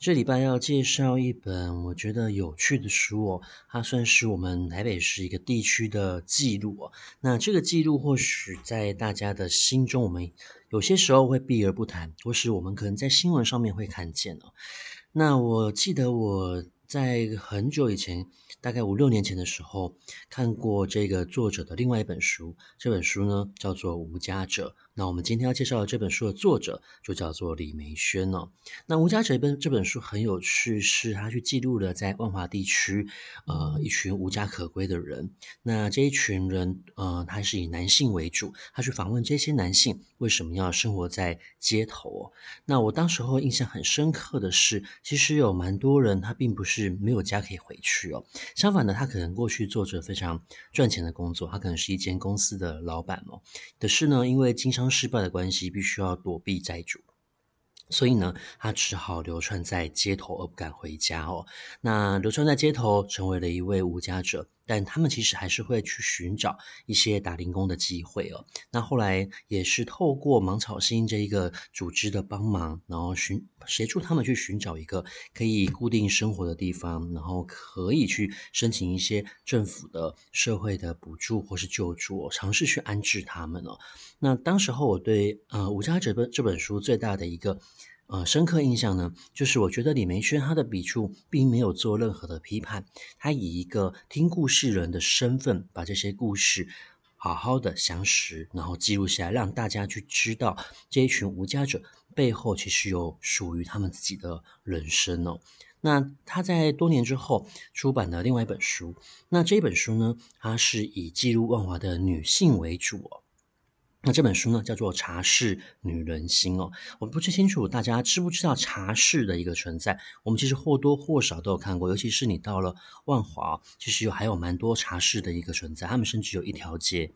这礼拜要介绍一本我觉得有趣的书哦，它算是我们台北市一个地区的记录哦。那这个记录或许在大家的心中，我们有些时候会避而不谈，或是我们可能在新闻上面会看见哦。那我记得我在很久以前，大概五六年前的时候，看过这个作者的另外一本书。这本书呢叫做《无家者》。那我们今天要介绍的这本书的作者就叫做李梅轩哦。那《吴家哲》这本这本书很有趣，是他去记录了在万华地区，呃，一群无家可归的人。那这一群人，呃，他是以男性为主，他去访问这些男性为什么要生活在街头哦。那我当时候印象很深刻的是，其实有蛮多人他并不是没有家可以回去哦，相反的，他可能过去做着非常赚钱的工作，他可能是一间公司的老板哦。可是呢，因为经常失败的关系，必须要躲避债主，所以呢，他只好流窜在街头而不敢回家哦。那流窜在街头，成为了一位无家者。但他们其实还是会去寻找一些打零工的机会哦。那后来也是透过芒草心这一个组织的帮忙，然后寻协助他们去寻找一个可以固定生活的地方，然后可以去申请一些政府的社会的补助或是救助哦，尝试去安置他们哦。那当时候我对呃《无家者》这本书最大的一个。呃，深刻印象呢，就是我觉得李梅萱她的笔触并没有做任何的批判，她以一个听故事人的身份，把这些故事好好的详实，然后记录下来，让大家去知道这一群无家者背后其实有属于他们自己的人生哦。那他在多年之后出版了另外一本书，那这本书呢，它是以记录万华的女性为主哦。那这本书呢，叫做《茶室女人心》哦。我不太清楚大家知不知道茶室的一个存在。我们其实或多或少都有看过，尤其是你到了万华，其实有还有蛮多茶室的一个存在。他们甚至有一条街。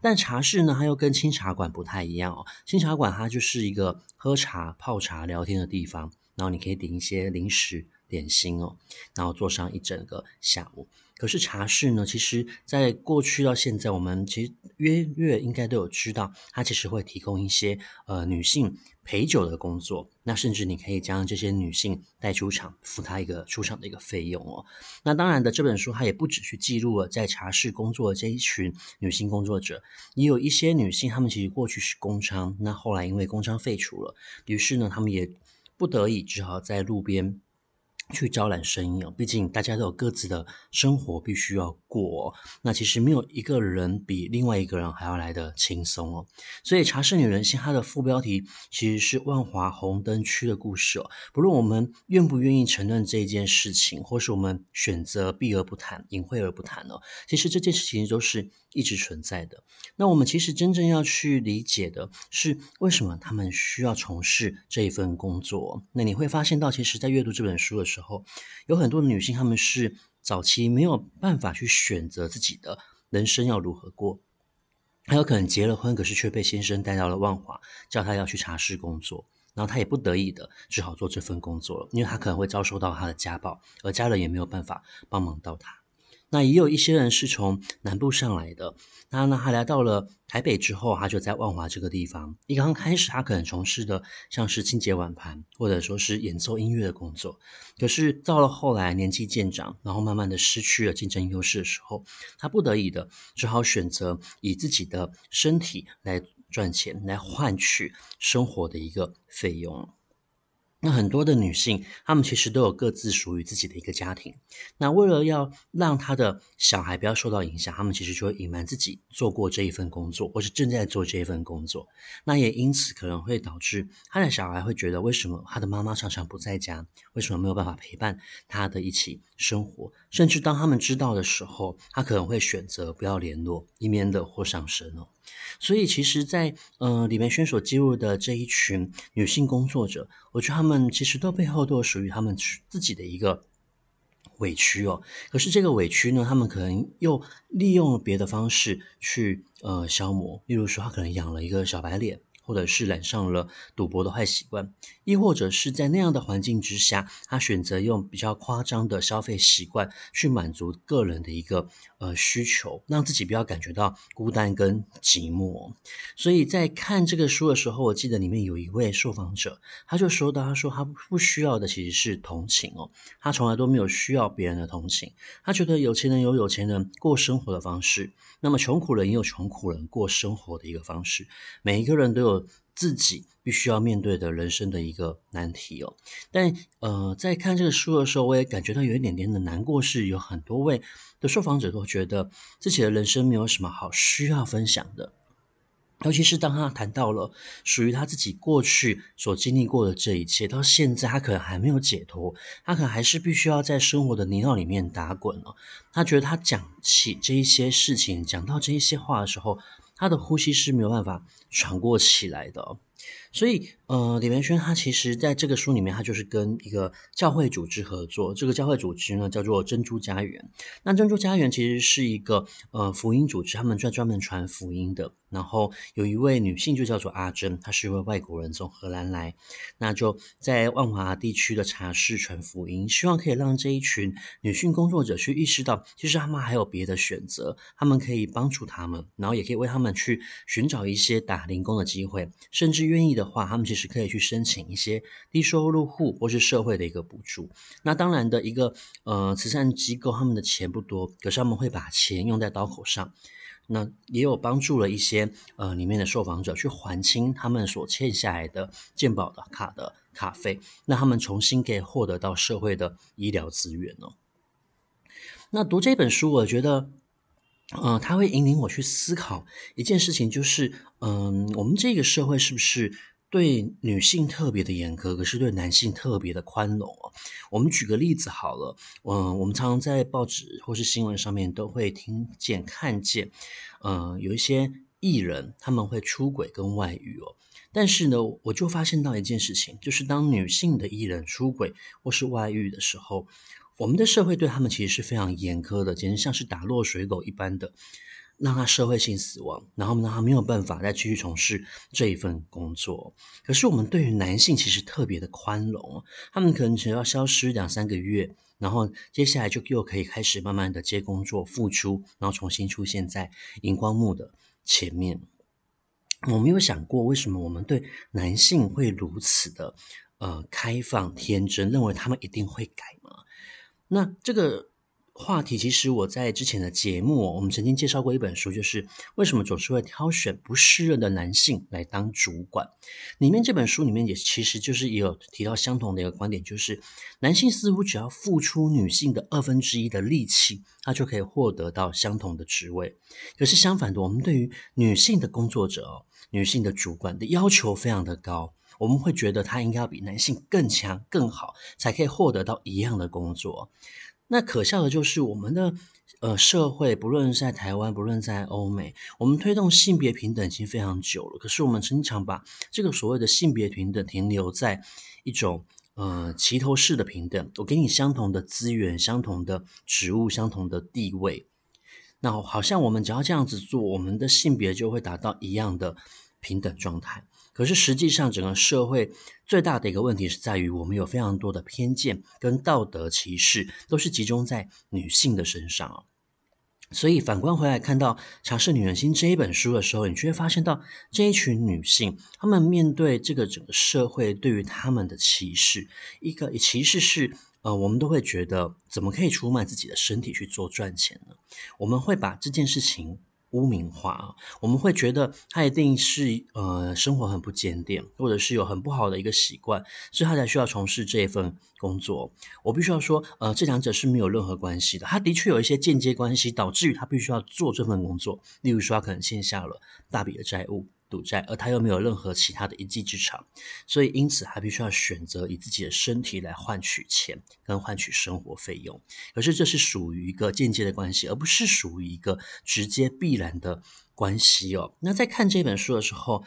但茶室呢，它又跟清茶馆不太一样哦。清茶馆它就是一个喝茶、泡茶、聊天的地方，然后你可以点一些零食。点心哦，然后坐上一整个下午。可是茶室呢，其实在过去到现在，我们其实约略应该都有知道，它其实会提供一些呃女性陪酒的工作。那甚至你可以将这些女性带出场，付她一个出场的一个费用哦。那当然的，这本书它也不只去记录了在茶室工作的这一群女性工作者，也有一些女性，她们其实过去是工娼，那后来因为工娼废除了，于是呢，她们也不得已只好在路边。去招揽生意哦，毕竟大家都有各自的生活必须要过哦。那其实没有一个人比另外一个人还要来得轻松哦。所以《茶室女人心》它的副标题其实是万华红灯区的故事哦。不论我们愿不愿意承认这件事情，或是我们选择避而不谈、隐晦而不谈哦，其实这件事情都是一直存在的。那我们其实真正要去理解的是，为什么他们需要从事这一份工作？那你会发现到，其实，在阅读这本书的时候，时候有很多女性，她们是早期没有办法去选择自己的人生要如何过，还有可能结了婚，可是却被先生带到了万华，叫她要去茶室工作，然后她也不得已的只好做这份工作了，因为她可能会遭受到她的家暴，而家人也没有办法帮忙到她。那也有一些人是从南部上来的，那那他来到了台北之后，他就在万华这个地方。一刚开始，他可能从事的像是清洁碗盘，或者说是演奏音乐的工作。可是到了后来，年纪渐长，然后慢慢的失去了竞争优势的时候，他不得已的只好选择以自己的身体来赚钱，来换取生活的一个费用。那很多的女性，她们其实都有各自属于自己的一个家庭。那为了要让她的小孩不要受到影响，她们其实就会隐瞒自己做过这一份工作，或是正在做这一份工作。那也因此可能会导致她的小孩会觉得，为什么她的妈妈常常不在家？为什么没有办法陪伴她的一起生活？甚至当他们知道的时候，她可能会选择不要联络，以免惹祸上身哦。所以，其实在，在呃李梅萱所记录的这一群女性工作者，我觉得她们其实都背后都有属于她们自己的一个委屈哦。可是这个委屈呢，他们可能又利用别的方式去呃消磨，例如说他可能养了一个小白脸。或者是染上了赌博的坏习惯，亦或者是在那样的环境之下，他选择用比较夸张的消费习惯去满足个人的一个呃需求，让自己不要感觉到孤单跟寂寞。所以在看这个书的时候，我记得里面有一位受访者，他就说到，他说他不需要的其实是同情哦，他从来都没有需要别人的同情，他觉得有钱人有有钱人过生活的方式，那么穷苦人也有穷苦人过生活的一个方式，每一个人都有。自己必须要面对的人生的一个难题哦，但呃，在看这个书的时候，我也感觉到有一点点的难过，是有很多位的受访者都觉得自己的人生没有什么好需要分享的，尤其是当他谈到了属于他自己过去所经历过的这一切，到现在他可能还没有解脱，他可能还是必须要在生活的泥淖里面打滚了。他觉得他讲起这一些事情，讲到这一些话的时候，他的呼吸是没有办法喘过气来的，所以呃，李玫萱他其实在这个书里面，他就是跟一个教会组织合作，这个教会组织呢叫做珍珠家园。那珍珠家园其实是一个呃福音组织，他们专专门传福音的。然后有一位女性就叫做阿珍，她是一位外国人，从荷兰来，那就在万华地区的茶室传福音，希望可以让这一群女性工作者去意识到，其实他们还有别的选择，他们可以帮助他们，然后也可以为他们去寻找一些打零工的机会，甚至愿意的话，他们其实可以去申请一些低收入户或是社会的一个补助。那当然的一个呃慈善机构，他们的钱不多，可是他们会把钱用在刀口上。那也有帮助了一些呃里面的受访者去还清他们所欠下来的健保的卡的卡费，那他们重新可以获得到社会的医疗资源哦。那读这本书，我觉得，呃，它会引领我去思考一件事情，就是嗯、我们这个社会是不是？对女性特别的严苛，可是对男性特别的宽容哦。我们举个例子好了，嗯，我们常常在报纸或是新闻上面都会听见、看见，嗯，有一些艺人他们会出轨跟外遇哦。但是呢，我就发现到一件事情，就是当女性的艺人出轨或是外遇的时候，我们的社会对他们其实是非常严苛的，简直像是打落水狗一般的。让他社会性死亡，然后让他没有办法再继续从事这一份工作。可是我们对于男性其实特别的宽容，他们可能只要消失两三个月，然后接下来就又可以开始慢慢的接工作、复出，然后重新出现在荧光幕的前面。我没有想过，为什么我们对男性会如此的呃开放、天真，认为他们一定会改吗？那这个。话题其实我在之前的节目，我们曾经介绍过一本书，就是为什么总是会挑选不适任的男性来当主管。里面这本书里面也其实就是也有提到相同的一个观点，就是男性似乎只要付出女性的二分之一的力气，他就可以获得到相同的职位。可是相反的，我们对于女性的工作者，女性的主管的要求非常的高，我们会觉得她应该要比男性更强更好，才可以获得到一样的工作。那可笑的就是我们的呃社会，不论是在台湾，不论在欧美，我们推动性别平等已经非常久了。可是我们经常把这个所谓的性别平等停留在一种呃齐头式的平等，我给你相同的资源、相同的职务、相同的地位。那好像我们只要这样子做，我们的性别就会达到一样的平等状态。可是实际上，整个社会最大的一个问题是在于，我们有非常多的偏见跟道德歧视，都是集中在女性的身上啊。所以反观回来，看到《茶室女人心》这一本书的时候，你就会发现到这一群女性，她们面对这个整个社会对于她们的歧视，一个歧视是，呃，我们都会觉得，怎么可以出卖自己的身体去做赚钱呢？我们会把这件事情。污名化啊，我们会觉得他一定是呃生活很不检点，或者是有很不好的一个习惯，所以他才需要从事这一份工作。我必须要说，呃，这两者是没有任何关系的。他的确有一些间接关系，导致于他必须要做这份工作。例如说，他可能欠下了大笔的债务。赌债，而他又没有任何其他的一技之长，所以因此他必须要选择以自己的身体来换取钱，跟换取生活费用。可是这是属于一个间接的关系，而不是属于一个直接必然的关系哦。那在看这本书的时候，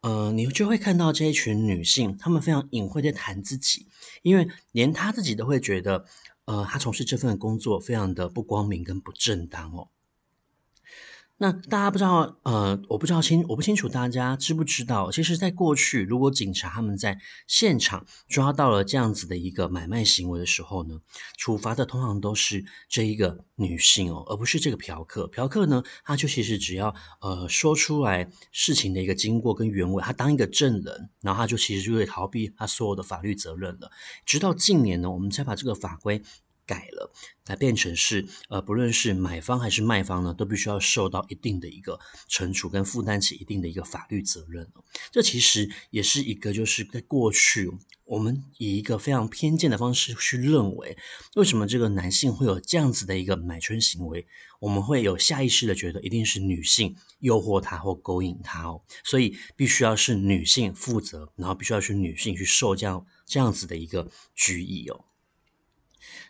呃，你就会看到这一群女性，她们非常隐晦的谈自己，因为连她自己都会觉得，呃，她从事这份工作非常的不光明跟不正当哦。那大家不知道，呃，我不知道清，我不清楚大家知不知道，其实，在过去，如果警察他们在现场抓到了这样子的一个买卖行为的时候呢，处罚的通常都是这一个女性哦，而不是这个嫖客。嫖客呢，他就其实只要呃说出来事情的一个经过跟原委，他当一个证人，然后他就其实就会逃避他所有的法律责任了。直到近年呢，我们才把这个法规。改来变成是呃，不论是买方还是卖方呢，都必须要受到一定的一个惩处，跟负担起一定的一个法律责任。这其实也是一个，就是在过去我们以一个非常偏见的方式去认为，为什么这个男性会有这样子的一个买春行为，我们会有下意识的觉得一定是女性诱惑他或勾引他哦，所以必须要是女性负责，然后必须要是女性去受这样这样子的一个拘役哦。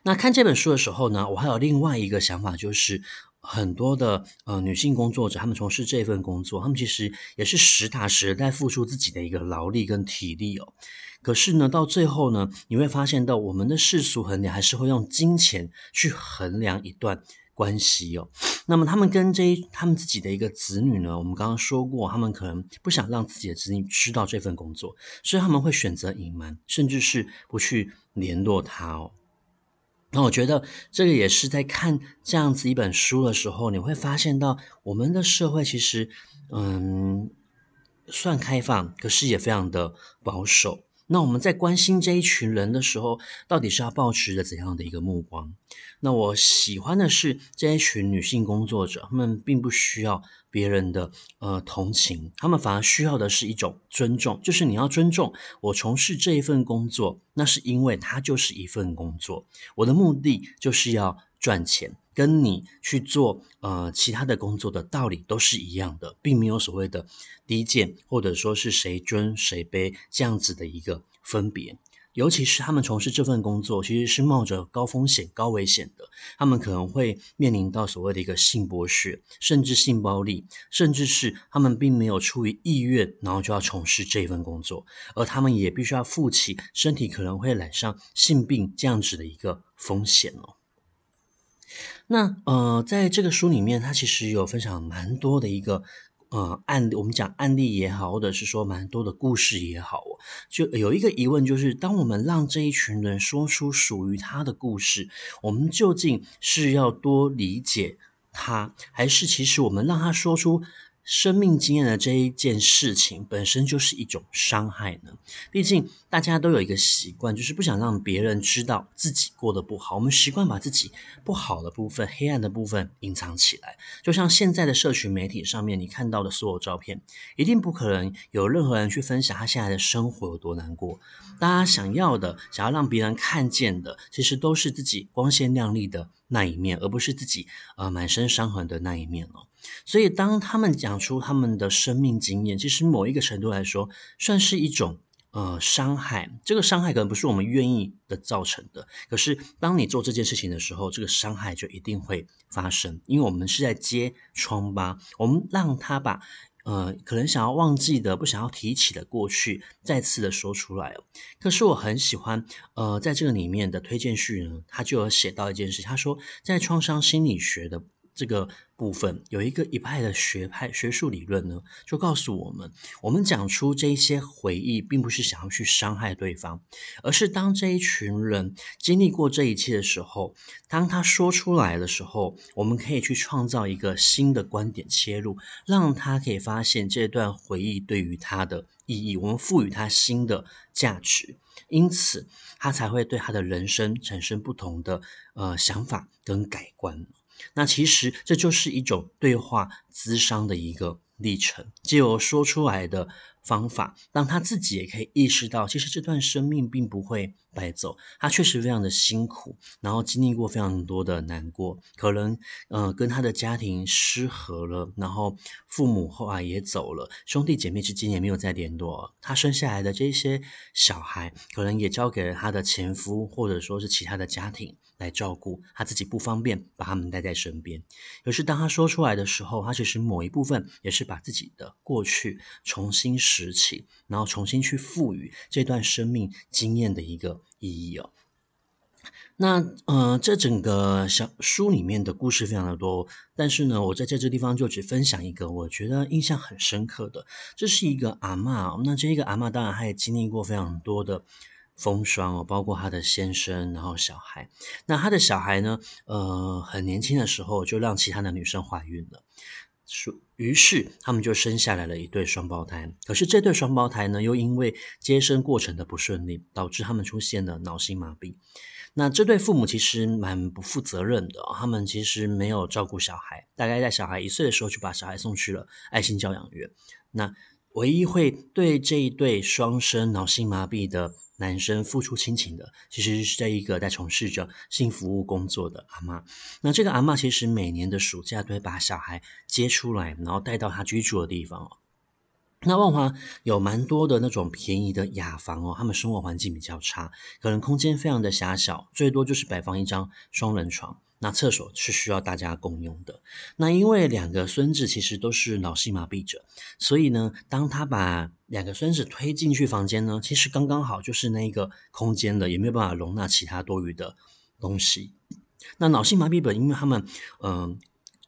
那看这本书的时候呢，我还有另外一个想法，就是很多的呃女性工作者，她们从事这份工作，她们其实也是实打实在付出自己的一个劳力跟体力哦。可是呢，到最后呢，你会发现到我们的世俗衡量还是会用金钱去衡量一段关系哦。那么他们跟这一他们自己的一个子女呢，我们刚刚说过，他们可能不想让自己的子女知道这份工作，所以他们会选择隐瞒，甚至是不去联络他哦。那我觉得这个也是在看这样子一本书的时候，你会发现到我们的社会其实，嗯，算开放，可是也非常的保守。那我们在关心这一群人的时候，到底是要抱持着怎样的一个目光？那我喜欢的是这一群女性工作者，她们并不需要别人的呃同情，她们反而需要的是一种尊重，就是你要尊重我从事这一份工作，那是因为它就是一份工作，我的目的就是要赚钱。跟你去做呃其他的工作的道理都是一样的，并没有所谓的低贱或者说是谁尊谁卑这样子的一个分别。尤其是他们从事这份工作，其实是冒着高风险、高危险的。他们可能会面临到所谓的一个性剥削，甚至性暴力，甚至是他们并没有出于意愿，然后就要从事这份工作，而他们也必须要负起身体可能会染上性病这样子的一个风险哦。那呃，在这个书里面，它其实有分享蛮多的一个呃案例，我们讲案例也好，或者是说蛮多的故事也好，就有一个疑问，就是当我们让这一群人说出属于他的故事，我们究竟是要多理解他，还是其实我们让他说出？生命经验的这一件事情本身就是一种伤害呢。毕竟大家都有一个习惯，就是不想让别人知道自己过得不好。我们习惯把自己不好的部分、黑暗的部分隐藏起来。就像现在的社群媒体上面，你看到的所有照片，一定不可能有任何人去分享他现在的生活有多难过。大家想要的、想要让别人看见的，其实都是自己光鲜亮丽的那一面，而不是自己呃满身伤痕的那一面哦。所以，当他们讲出他们的生命经验，其实某一个程度来说，算是一种呃伤害。这个伤害可能不是我们愿意的造成的，可是当你做这件事情的时候，这个伤害就一定会发生，因为我们是在揭疮疤，我们让他把呃可能想要忘记的、不想要提起的过去，再次的说出来。可是我很喜欢呃在这个里面的推荐序呢，他就有写到一件事，他说在创伤心理学的。这个部分有一个一派的学派学术理论呢，就告诉我们，我们讲出这一些回忆，并不是想要去伤害对方，而是当这一群人经历过这一切的时候，当他说出来的时候，我们可以去创造一个新的观点切入，让他可以发现这段回忆对于他的意义，我们赋予他新的价值，因此他才会对他的人生产生不同的呃想法跟改观。那其实这就是一种对话咨商的一个历程，借由说出来的方法，让他自己也可以意识到，其实这段生命并不会白走，他确实非常的辛苦，然后经历过非常多的难过，可能呃跟他的家庭失和了，然后父母后来也走了，兄弟姐妹之间也没有再联络，他生下来的这些小孩，可能也交给了他的前夫，或者说是其他的家庭。来照顾他自己不方便把他们带在身边，可是当他说出来的时候，他其实某一部分也是把自己的过去重新拾起，然后重新去赋予这段生命经验的一个意义哦。那呃，这整个小书里面的故事非常的多，但是呢，我在这这地方就只分享一个我觉得印象很深刻的，这是一个阿嬷。那这一个阿嬷当然她也经历过非常多的风霜哦，包括她的先生，然后小孩。那她的小孩呢，呃，很年轻的时候就让其他的女生怀孕了，于是他们就生下来了一对双胞胎。可是这对双胞胎呢，又因为接生过程的不顺利，导致他们出现了脑性麻痹。那这对父母其实蛮不负责任的，他们其实没有照顾小孩，大概在小孩一岁的时候就把小孩送去了爱心教养院。那唯一会对这一对双生脑性麻痹的男生付出亲情的，其实是这一个在从事着性服务工作的阿嬷。那这个阿嬷其实每年的暑假都会把小孩接出来，然后带到他居住的地方哦。那万华有蛮多的那种便宜的雅房哦，他们生活环境比较差，可能空间非常的狭小，最多就是摆放一张双人床。那厕所是需要大家共用的。那因为两个孙子其实都是脑性麻痹者，所以呢，当他把两个孙子推进去房间呢，其实刚刚好就是那个空间的，也没有办法容纳其他多余的东西。那脑性麻痹者，因为他们嗯、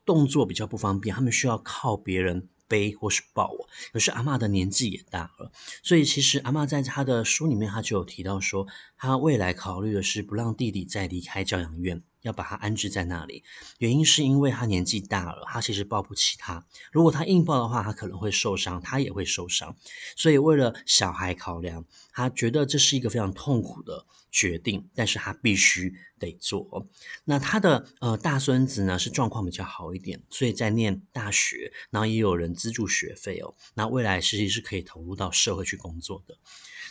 动作比较不方便，他们需要靠别人。背或是抱我，可是阿嬷的年纪也大了，所以其实阿嬷在她的书里面，她就有提到说，她未来考虑的是不让弟弟再离开教养院，要把他安置在那里。原因是因为他年纪大了，他其实抱不起他。如果他硬抱的话，他可能会受伤，他也会受伤。所以为了小孩考量，他觉得这是一个非常痛苦的决定，但是他必须得做。那他的呃大孙子呢，是状况比较好一点，所以在念大学，然后也有人资助学费哦。那未来实际是可以投入到社会去工作的。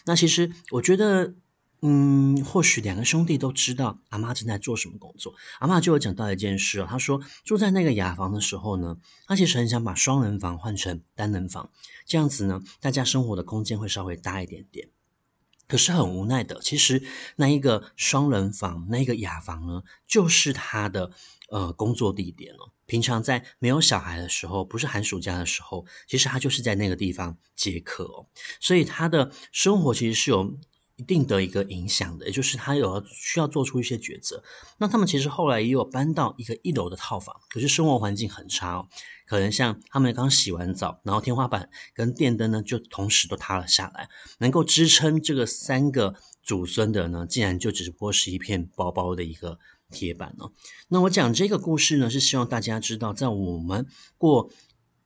那其实我觉得。嗯，或许两个兄弟都知道阿妈正在做什么工作。阿妈就有讲到一件事哦，他说住在那个雅房的时候呢，他其实很想把双人房换成单人房，这样子呢，大家生活的空间会稍微大一点点。可是很无奈的，其实那一个双人房，那个雅房呢，就是他的呃工作地点了。平常在没有小孩的时候，不是寒暑假的时候，其实他就是在那个地方接客哦，所以他的生活其实是有。一定的一个影响的，也就是他有需要做出一些抉择。那他们其实后来也有搬到一个一楼的套房，可是生活环境很差哦。可能像他们刚洗完澡，然后天花板跟电灯呢就同时都塌了下来，能够支撑这个三个祖孙的呢，竟然就只不过是一片薄薄的一个铁板哦。那我讲这个故事呢，是希望大家知道，在我们过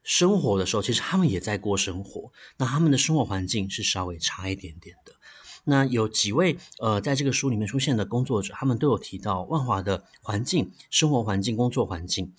生活的时候，其实他们也在过生活，那他们的生活环境是稍微差一点点的。那有几位呃，在这个书里面出现的工作者，他们都有提到万华的环境、生活环境、工作环境，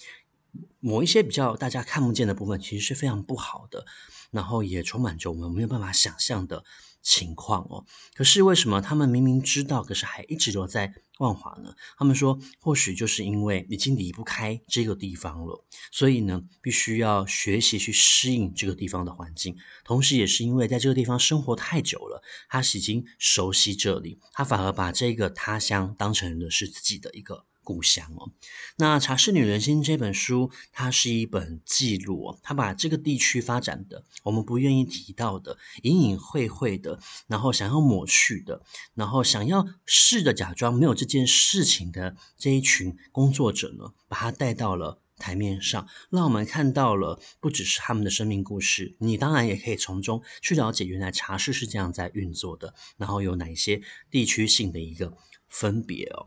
某一些比较大家看不见的部分，其实是非常不好的，然后也充满着我们没有办法想象的情况哦。可是为什么他们明明知道，可是还一直都在万华呢？他们说，或许就是因为已经离不开这个地方了，所以呢，必须要学习去适应这个地方的环境。同时，也是因为在这个地方生活太久了，他已经熟悉这里，他反而把这个他乡当成了是自己的一个。故乡哦，那《茶室女人心》这本书，它是一本记录哦，它把这个地区发展的我们不愿意提到的、隐隐晦晦的，然后想要抹去的，然后想要试着假装没有这件事情的这一群工作者呢，把它带到了台面上，让我们看到了不只是他们的生命故事，你当然也可以从中去了解，原来茶室是这样在运作的，然后有哪一些地区性的一个分别哦。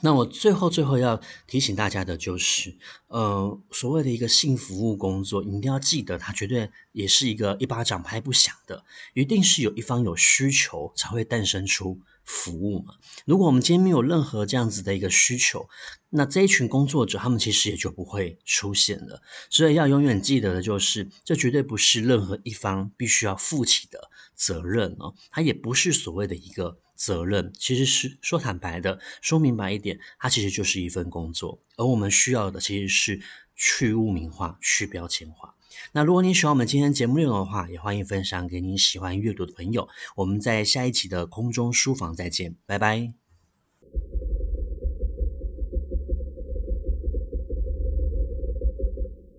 那我最后最后要提醒大家的就是，呃，所谓的一个性服务工作，一定要记得，它绝对也是一个一巴掌拍不响的，一定是有一方有需求才会诞生出服务嘛。如果我们今天没有任何这样子的一个需求，那这一群工作者他们其实也就不会出现了。所以要永远记得的就是，这绝对不是任何一方必须要负起的责任哦，它也不是所谓的一个。责任其实是说坦白的，说明白一点，它其实就是一份工作，而我们需要的其实是去污名化、去标签化。那如果你喜欢我们今天节目内容的话，也欢迎分享给你喜欢阅读的朋友。我们在下一期的空中书房再见，拜拜。